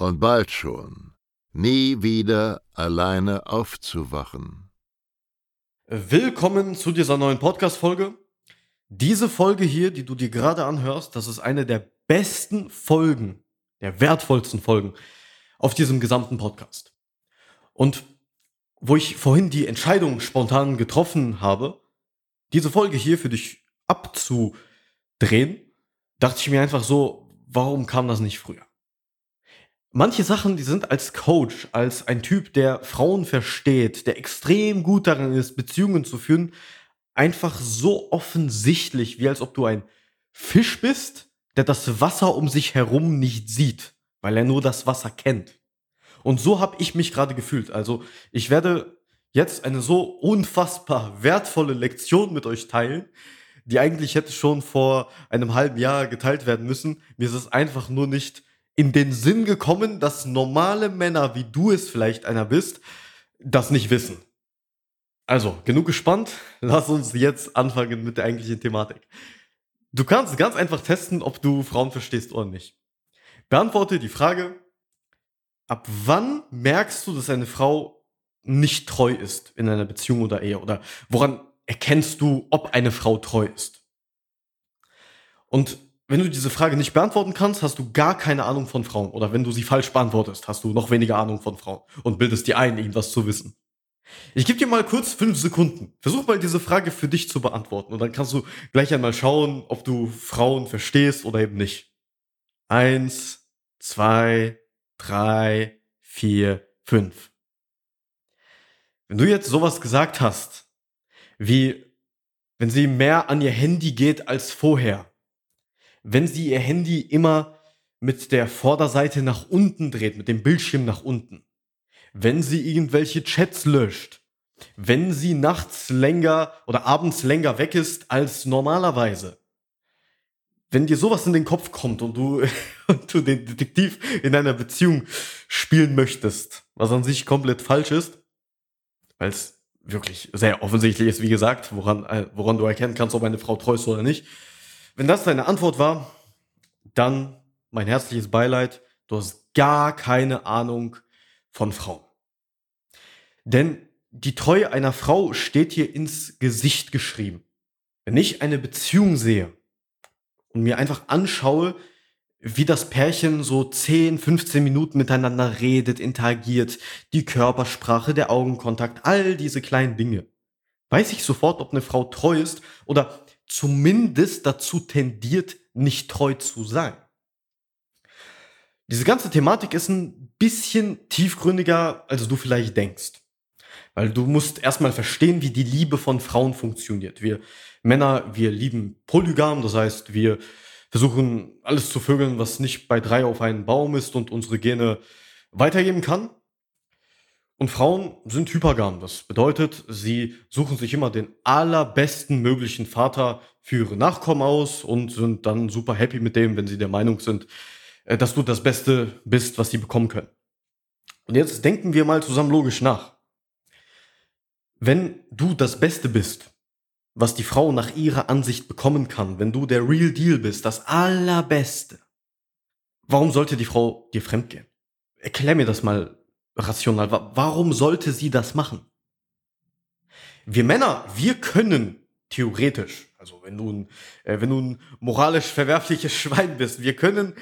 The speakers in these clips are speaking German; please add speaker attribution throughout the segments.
Speaker 1: und bald schon nie wieder alleine aufzuwachen.
Speaker 2: Willkommen zu dieser neuen Podcast-Folge. Diese Folge hier, die du dir gerade anhörst, das ist eine der besten Folgen, der wertvollsten Folgen auf diesem gesamten Podcast. Und wo ich vorhin die Entscheidung spontan getroffen habe, diese Folge hier für dich abzudrehen, dachte ich mir einfach so, warum kam das nicht früher? Manche Sachen, die sind als Coach, als ein Typ, der Frauen versteht, der extrem gut darin ist, Beziehungen zu führen, einfach so offensichtlich, wie als ob du ein Fisch bist, der das Wasser um sich herum nicht sieht, weil er nur das Wasser kennt. Und so habe ich mich gerade gefühlt. Also ich werde jetzt eine so unfassbar wertvolle Lektion mit euch teilen, die eigentlich hätte schon vor einem halben Jahr geteilt werden müssen. Mir ist es einfach nur nicht in den Sinn gekommen, dass normale Männer, wie du es vielleicht einer bist, das nicht wissen. Also, genug gespannt. Lass uns jetzt anfangen mit der eigentlichen Thematik. Du kannst ganz einfach testen, ob du Frauen verstehst oder nicht. Beantworte die Frage, ab wann merkst du, dass eine Frau nicht treu ist in einer Beziehung oder Ehe? Oder woran erkennst du, ob eine Frau treu ist? Und wenn du diese Frage nicht beantworten kannst, hast du gar keine Ahnung von Frauen. Oder wenn du sie falsch beantwortest, hast du noch weniger Ahnung von Frauen und bildest dir ein, irgendwas zu wissen. Ich gebe dir mal kurz fünf Sekunden. Versuch mal diese Frage für dich zu beantworten und dann kannst du gleich einmal schauen, ob du Frauen verstehst oder eben nicht. Eins, zwei, drei, vier, fünf. Wenn du jetzt sowas gesagt hast, wie wenn sie mehr an ihr Handy geht als vorher, wenn sie ihr Handy immer mit der Vorderseite nach unten dreht, mit dem Bildschirm nach unten, wenn sie irgendwelche Chats löscht, wenn sie nachts länger oder abends länger weg ist als normalerweise, wenn dir sowas in den Kopf kommt und du, und du den Detektiv in einer Beziehung spielen möchtest, was an sich komplett falsch ist, weil es wirklich sehr offensichtlich ist, wie gesagt, woran, äh, woran du erkennen kannst, ob eine Frau treu ist oder nicht. Wenn das deine Antwort war, dann mein herzliches Beileid. Du hast gar keine Ahnung von Frauen. Denn die Treue einer Frau steht hier ins Gesicht geschrieben. Wenn ich eine Beziehung sehe, und mir einfach anschaue, wie das Pärchen so 10, 15 Minuten miteinander redet, interagiert, die Körpersprache, der Augenkontakt, all diese kleinen Dinge, weiß ich sofort, ob eine Frau treu ist oder zumindest dazu tendiert, nicht treu zu sein. Diese ganze Thematik ist ein bisschen tiefgründiger, als du vielleicht denkst. Weil du musst erstmal verstehen, wie die Liebe von Frauen funktioniert. Wir Männer, wir lieben polygam, das heißt, wir versuchen alles zu vögeln, was nicht bei drei auf einen Baum ist und unsere Gene weitergeben kann. Und Frauen sind hypergam. Das bedeutet, sie suchen sich immer den allerbesten möglichen Vater für ihre Nachkommen aus und sind dann super happy mit dem, wenn sie der Meinung sind, äh, dass du das Beste bist, was sie bekommen können. Und jetzt denken wir mal zusammen logisch nach wenn du das Beste bist, was die Frau nach ihrer Ansicht bekommen kann, wenn du der Real Deal bist, das Allerbeste, warum sollte die Frau dir fremdgehen? Erklär mir das mal rational. Warum sollte sie das machen? Wir Männer, wir können theoretisch, also wenn du ein, äh, wenn du ein moralisch verwerfliches Schwein bist, wir können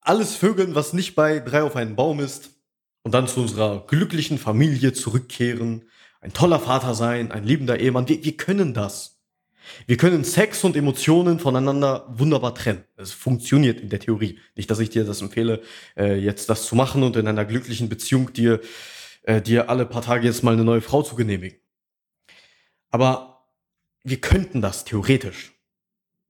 Speaker 2: alles vögeln, was nicht bei drei auf einen Baum ist und dann zu unserer glücklichen Familie zurückkehren, ein toller Vater sein, ein liebender Ehemann. Wir, wir können das. Wir können Sex und Emotionen voneinander wunderbar trennen. Es funktioniert in der Theorie. Nicht, dass ich dir das empfehle, äh, jetzt das zu machen und in einer glücklichen Beziehung dir, äh, dir alle paar Tage jetzt mal eine neue Frau zu genehmigen. Aber wir könnten das theoretisch.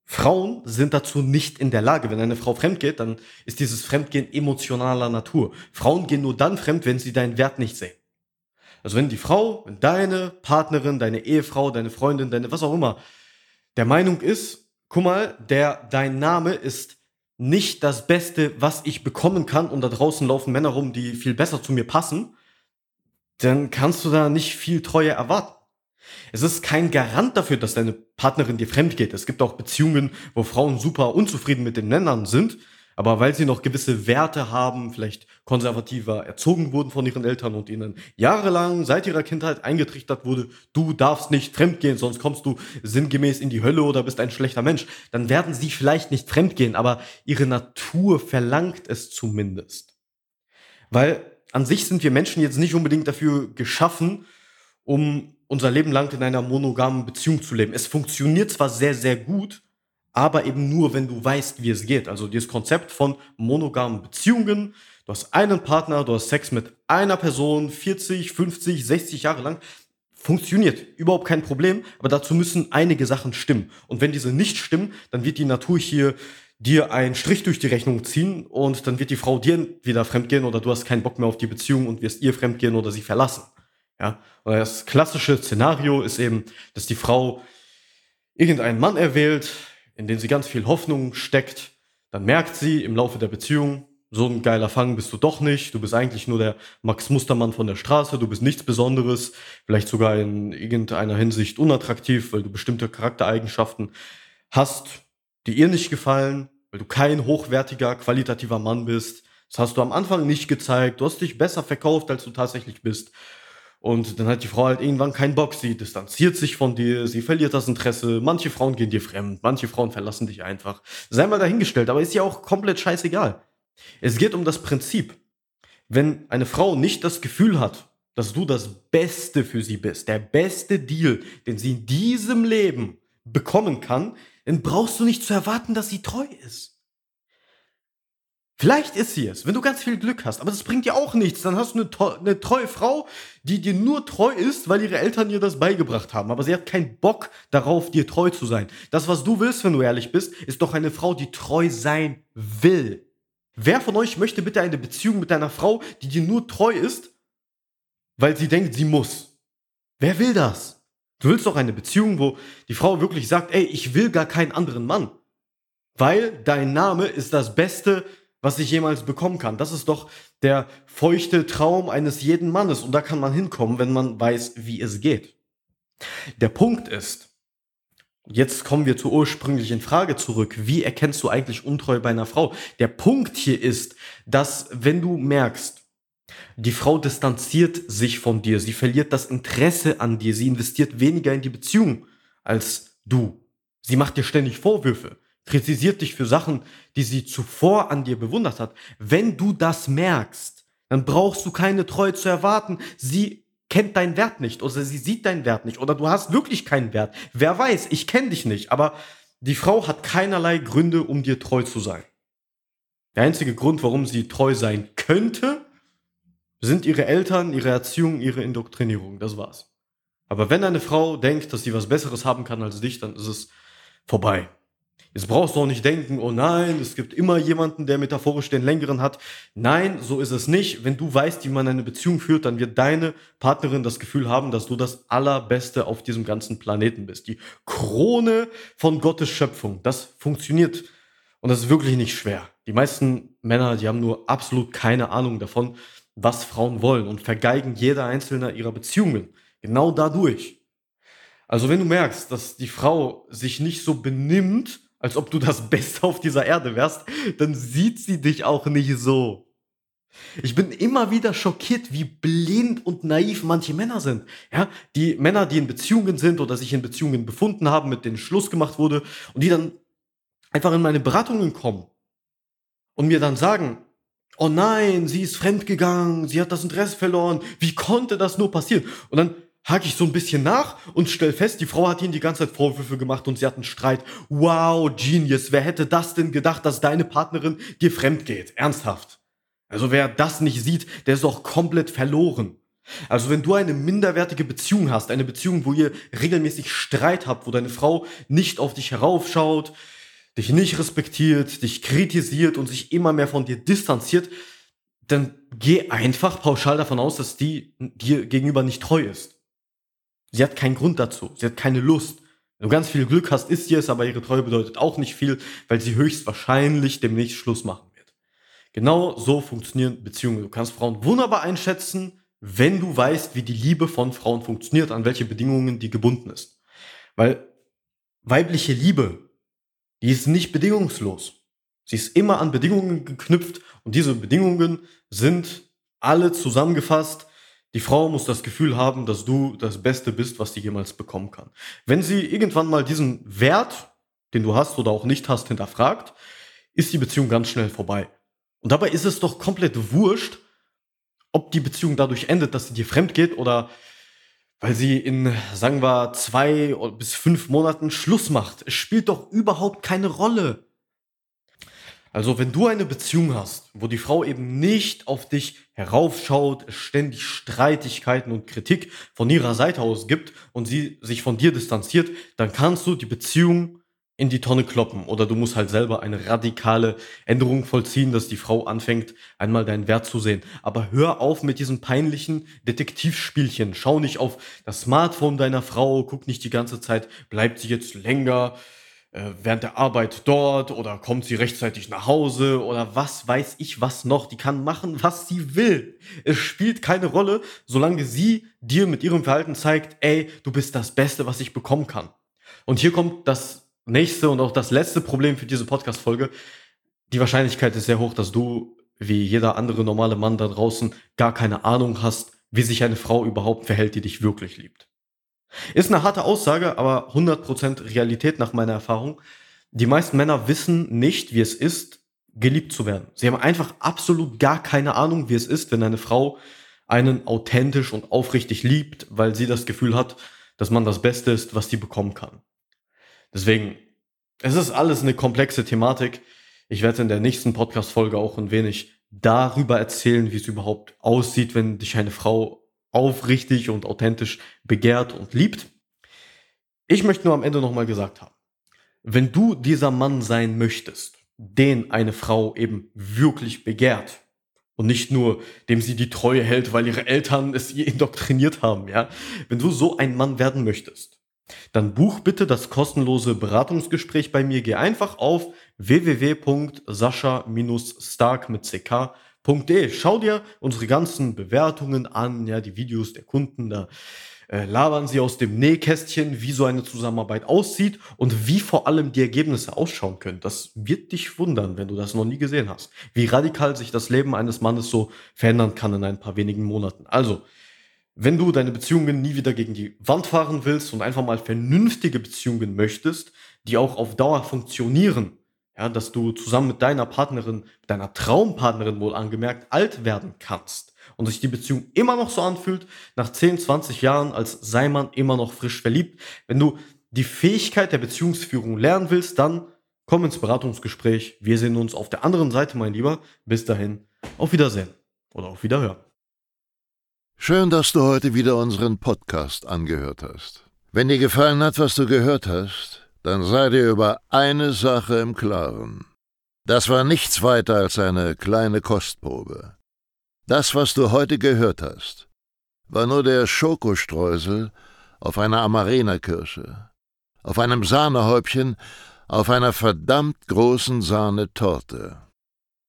Speaker 2: Frauen sind dazu nicht in der Lage. Wenn eine Frau fremd geht, dann ist dieses Fremdgehen emotionaler Natur. Frauen gehen nur dann fremd, wenn sie deinen Wert nicht sehen. Also wenn die Frau, wenn deine Partnerin, deine Ehefrau, deine Freundin, deine was auch immer der Meinung ist, guck mal, der, dein Name ist nicht das Beste, was ich bekommen kann und da draußen laufen Männer rum, die viel besser zu mir passen, dann kannst du da nicht viel Treue erwarten. Es ist kein Garant dafür, dass deine Partnerin dir fremd geht. Es gibt auch Beziehungen, wo Frauen super unzufrieden mit den Männern sind aber weil sie noch gewisse Werte haben, vielleicht konservativer erzogen wurden von ihren Eltern und ihnen jahrelang seit ihrer Kindheit eingetrichtert wurde, du darfst nicht fremdgehen, sonst kommst du sinngemäß in die Hölle oder bist ein schlechter Mensch, dann werden sie vielleicht nicht fremdgehen, aber ihre Natur verlangt es zumindest. Weil an sich sind wir Menschen jetzt nicht unbedingt dafür geschaffen, um unser Leben lang in einer monogamen Beziehung zu leben. Es funktioniert zwar sehr, sehr gut, aber eben nur, wenn du weißt, wie es geht. Also dieses Konzept von monogamen Beziehungen. Du hast einen Partner, du hast Sex mit einer Person 40, 50, 60 Jahre lang. Funktioniert, überhaupt kein Problem, aber dazu müssen einige Sachen stimmen. Und wenn diese nicht stimmen, dann wird die Natur hier dir einen Strich durch die Rechnung ziehen und dann wird die Frau dir wieder fremdgehen oder du hast keinen Bock mehr auf die Beziehung und wirst ihr fremdgehen oder sie verlassen. Ja, und das klassische Szenario ist eben, dass die Frau irgendeinen Mann erwählt, in den sie ganz viel Hoffnung steckt, dann merkt sie im Laufe der Beziehung, so ein geiler Fang bist du doch nicht. Du bist eigentlich nur der Max Mustermann von der Straße. Du bist nichts Besonderes. Vielleicht sogar in irgendeiner Hinsicht unattraktiv, weil du bestimmte Charaktereigenschaften hast, die ihr nicht gefallen, weil du kein hochwertiger, qualitativer Mann bist. Das hast du am Anfang nicht gezeigt. Du hast dich besser verkauft, als du tatsächlich bist. Und dann hat die Frau halt irgendwann keinen Bock, sie distanziert sich von dir, sie verliert das Interesse, manche Frauen gehen dir fremd, manche Frauen verlassen dich einfach. Sei mal dahingestellt, aber ist ja auch komplett scheißegal. Es geht um das Prinzip. Wenn eine Frau nicht das Gefühl hat, dass du das Beste für sie bist, der beste Deal, den sie in diesem Leben bekommen kann, dann brauchst du nicht zu erwarten, dass sie treu ist. Vielleicht ist sie es, wenn du ganz viel Glück hast, aber das bringt dir auch nichts. Dann hast du eine, eine, treue Frau, die dir nur treu ist, weil ihre Eltern ihr das beigebracht haben. Aber sie hat keinen Bock darauf, dir treu zu sein. Das, was du willst, wenn du ehrlich bist, ist doch eine Frau, die treu sein will. Wer von euch möchte bitte eine Beziehung mit einer Frau, die dir nur treu ist, weil sie denkt, sie muss? Wer will das? Du willst doch eine Beziehung, wo die Frau wirklich sagt, ey, ich will gar keinen anderen Mann. Weil dein Name ist das Beste, was ich jemals bekommen kann. Das ist doch der feuchte Traum eines jeden Mannes. Und da kann man hinkommen, wenn man weiß, wie es geht. Der Punkt ist, jetzt kommen wir zur ursprünglichen Frage zurück. Wie erkennst du eigentlich Untreue bei einer Frau? Der Punkt hier ist, dass wenn du merkst, die Frau distanziert sich von dir, sie verliert das Interesse an dir, sie investiert weniger in die Beziehung als du. Sie macht dir ständig Vorwürfe kritisiert dich für Sachen, die sie zuvor an dir bewundert hat. Wenn du das merkst, dann brauchst du keine Treue zu erwarten. Sie kennt deinen Wert nicht oder sie sieht deinen Wert nicht oder du hast wirklich keinen Wert. Wer weiß, ich kenne dich nicht, aber die Frau hat keinerlei Gründe, um dir treu zu sein. Der einzige Grund, warum sie treu sein könnte, sind ihre Eltern, ihre Erziehung, ihre Indoktrinierung. Das war's. Aber wenn eine Frau denkt, dass sie was Besseres haben kann als dich, dann ist es vorbei. Jetzt brauchst du auch nicht denken, oh nein, es gibt immer jemanden, der metaphorisch den längeren hat. Nein, so ist es nicht. Wenn du weißt, wie man eine Beziehung führt, dann wird deine Partnerin das Gefühl haben, dass du das Allerbeste auf diesem ganzen Planeten bist. Die Krone von Gottes Schöpfung. Das funktioniert. Und das ist wirklich nicht schwer. Die meisten Männer, die haben nur absolut keine Ahnung davon, was Frauen wollen und vergeigen jeder einzelne ihrer Beziehungen. Genau dadurch. Also wenn du merkst, dass die Frau sich nicht so benimmt, als ob du das Beste auf dieser Erde wärst, dann sieht sie dich auch nicht so. Ich bin immer wieder schockiert, wie blind und naiv manche Männer sind. Ja, die Männer, die in Beziehungen sind oder sich in Beziehungen befunden haben, mit denen Schluss gemacht wurde und die dann einfach in meine Beratungen kommen und mir dann sagen, oh nein, sie ist fremdgegangen, sie hat das Interesse verloren, wie konnte das nur passieren? Und dann hake ich so ein bisschen nach und stell fest, die Frau hat ihnen die ganze Zeit Vorwürfe gemacht und sie hatten Streit. Wow, Genius, wer hätte das denn gedacht, dass deine Partnerin dir fremd geht? Ernsthaft. Also wer das nicht sieht, der ist doch komplett verloren. Also wenn du eine minderwertige Beziehung hast, eine Beziehung, wo ihr regelmäßig Streit habt, wo deine Frau nicht auf dich heraufschaut, dich nicht respektiert, dich kritisiert und sich immer mehr von dir distanziert, dann geh einfach pauschal davon aus, dass die dir gegenüber nicht treu ist. Sie hat keinen Grund dazu, sie hat keine Lust. Wenn du ganz viel Glück hast, ist sie es, aber ihre Treue bedeutet auch nicht viel, weil sie höchstwahrscheinlich demnächst Schluss machen wird. Genau so funktionieren Beziehungen. Du kannst Frauen wunderbar einschätzen, wenn du weißt, wie die Liebe von Frauen funktioniert, an welche Bedingungen die gebunden ist. Weil weibliche Liebe die ist nicht bedingungslos. Sie ist immer an Bedingungen geknüpft und diese Bedingungen sind alle zusammengefasst. Die Frau muss das Gefühl haben, dass du das Beste bist, was sie jemals bekommen kann. Wenn sie irgendwann mal diesen Wert, den du hast oder auch nicht hast, hinterfragt, ist die Beziehung ganz schnell vorbei. Und dabei ist es doch komplett wurscht, ob die Beziehung dadurch endet, dass sie dir fremd geht oder weil sie in, sagen wir, zwei bis fünf Monaten Schluss macht. Es spielt doch überhaupt keine Rolle. Also wenn du eine Beziehung hast, wo die Frau eben nicht auf dich heraufschaut, ständig Streitigkeiten und Kritik von ihrer Seite aus gibt und sie sich von dir distanziert, dann kannst du die Beziehung in die Tonne kloppen oder du musst halt selber eine radikale Änderung vollziehen, dass die Frau anfängt, einmal deinen Wert zu sehen. Aber hör auf mit diesen peinlichen Detektivspielchen. Schau nicht auf das Smartphone deiner Frau, guck nicht die ganze Zeit, bleibt sie jetzt länger während der Arbeit dort oder kommt sie rechtzeitig nach Hause oder was weiß ich was noch. Die kann machen, was sie will. Es spielt keine Rolle, solange sie dir mit ihrem Verhalten zeigt, ey, du bist das Beste, was ich bekommen kann. Und hier kommt das nächste und auch das letzte Problem für diese Podcast-Folge. Die Wahrscheinlichkeit ist sehr hoch, dass du, wie jeder andere normale Mann da draußen, gar keine Ahnung hast, wie sich eine Frau überhaupt verhält, die dich wirklich liebt. Ist eine harte Aussage, aber 100% Realität nach meiner Erfahrung. Die meisten Männer wissen nicht, wie es ist, geliebt zu werden. Sie haben einfach absolut gar keine Ahnung, wie es ist, wenn eine Frau einen authentisch und aufrichtig liebt, weil sie das Gefühl hat, dass man das Beste ist, was sie bekommen kann. Deswegen, es ist alles eine komplexe Thematik. Ich werde in der nächsten Podcast-Folge auch ein wenig darüber erzählen, wie es überhaupt aussieht, wenn dich eine Frau aufrichtig und authentisch begehrt und liebt. Ich möchte nur am Ende nochmal gesagt haben, wenn du dieser Mann sein möchtest, den eine Frau eben wirklich begehrt und nicht nur dem sie die Treue hält, weil ihre Eltern es ihr indoktriniert haben, ja, wenn du so ein Mann werden möchtest, dann buch bitte das kostenlose Beratungsgespräch bei mir. Geh einfach auf www.sascha-stark mit ck.de. Schau dir unsere ganzen Bewertungen an, ja, die Videos der Kunden, da äh, labern sie aus dem Nähkästchen, wie so eine Zusammenarbeit aussieht und wie vor allem die Ergebnisse ausschauen können. Das wird dich wundern, wenn du das noch nie gesehen hast. Wie radikal sich das Leben eines Mannes so verändern kann in ein paar wenigen Monaten. Also, wenn du deine Beziehungen nie wieder gegen die Wand fahren willst und einfach mal vernünftige Beziehungen möchtest, die auch auf Dauer funktionieren, ja, dass du zusammen mit deiner Partnerin, deiner Traumpartnerin wohl angemerkt, alt werden kannst und sich die Beziehung immer noch so anfühlt, nach 10, 20 Jahren, als sei man immer noch frisch verliebt. Wenn du die Fähigkeit der Beziehungsführung lernen willst, dann komm ins Beratungsgespräch. Wir sehen uns auf der anderen Seite, mein Lieber. Bis dahin, auf Wiedersehen oder auf Wiederhören.
Speaker 1: Schön, dass du heute wieder unseren Podcast angehört hast. Wenn dir gefallen hat, was du gehört hast, dann sei dir über eine Sache im Klaren. Das war nichts weiter als eine kleine Kostprobe. Das, was du heute gehört hast, war nur der Schokostreusel auf einer Amarena-Kirsche, auf einem Sahnehäubchen, auf einer verdammt großen Sahnetorte.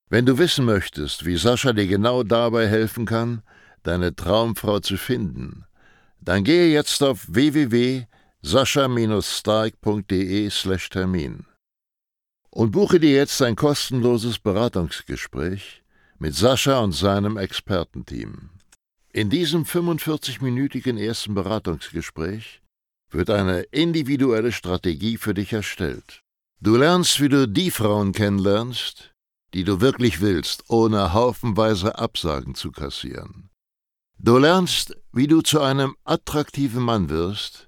Speaker 1: Wenn du wissen möchtest, wie Sascha dir genau dabei helfen kann, deine Traumfrau zu finden, dann gehe jetzt auf www.sascha-stark.de/termin und buche dir jetzt ein kostenloses Beratungsgespräch mit Sascha und seinem Expertenteam. In diesem 45-minütigen ersten Beratungsgespräch wird eine individuelle Strategie für dich erstellt. Du lernst, wie du die Frauen kennenlernst, die du wirklich willst, ohne haufenweise Absagen zu kassieren. Du lernst, wie du zu einem attraktiven Mann wirst,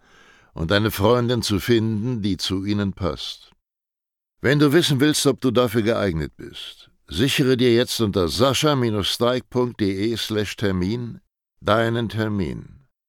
Speaker 1: und eine Freundin zu finden, die zu ihnen passt. Wenn du wissen willst, ob du dafür geeignet bist, sichere dir jetzt unter sascha-steig.de slash Termin deinen Termin.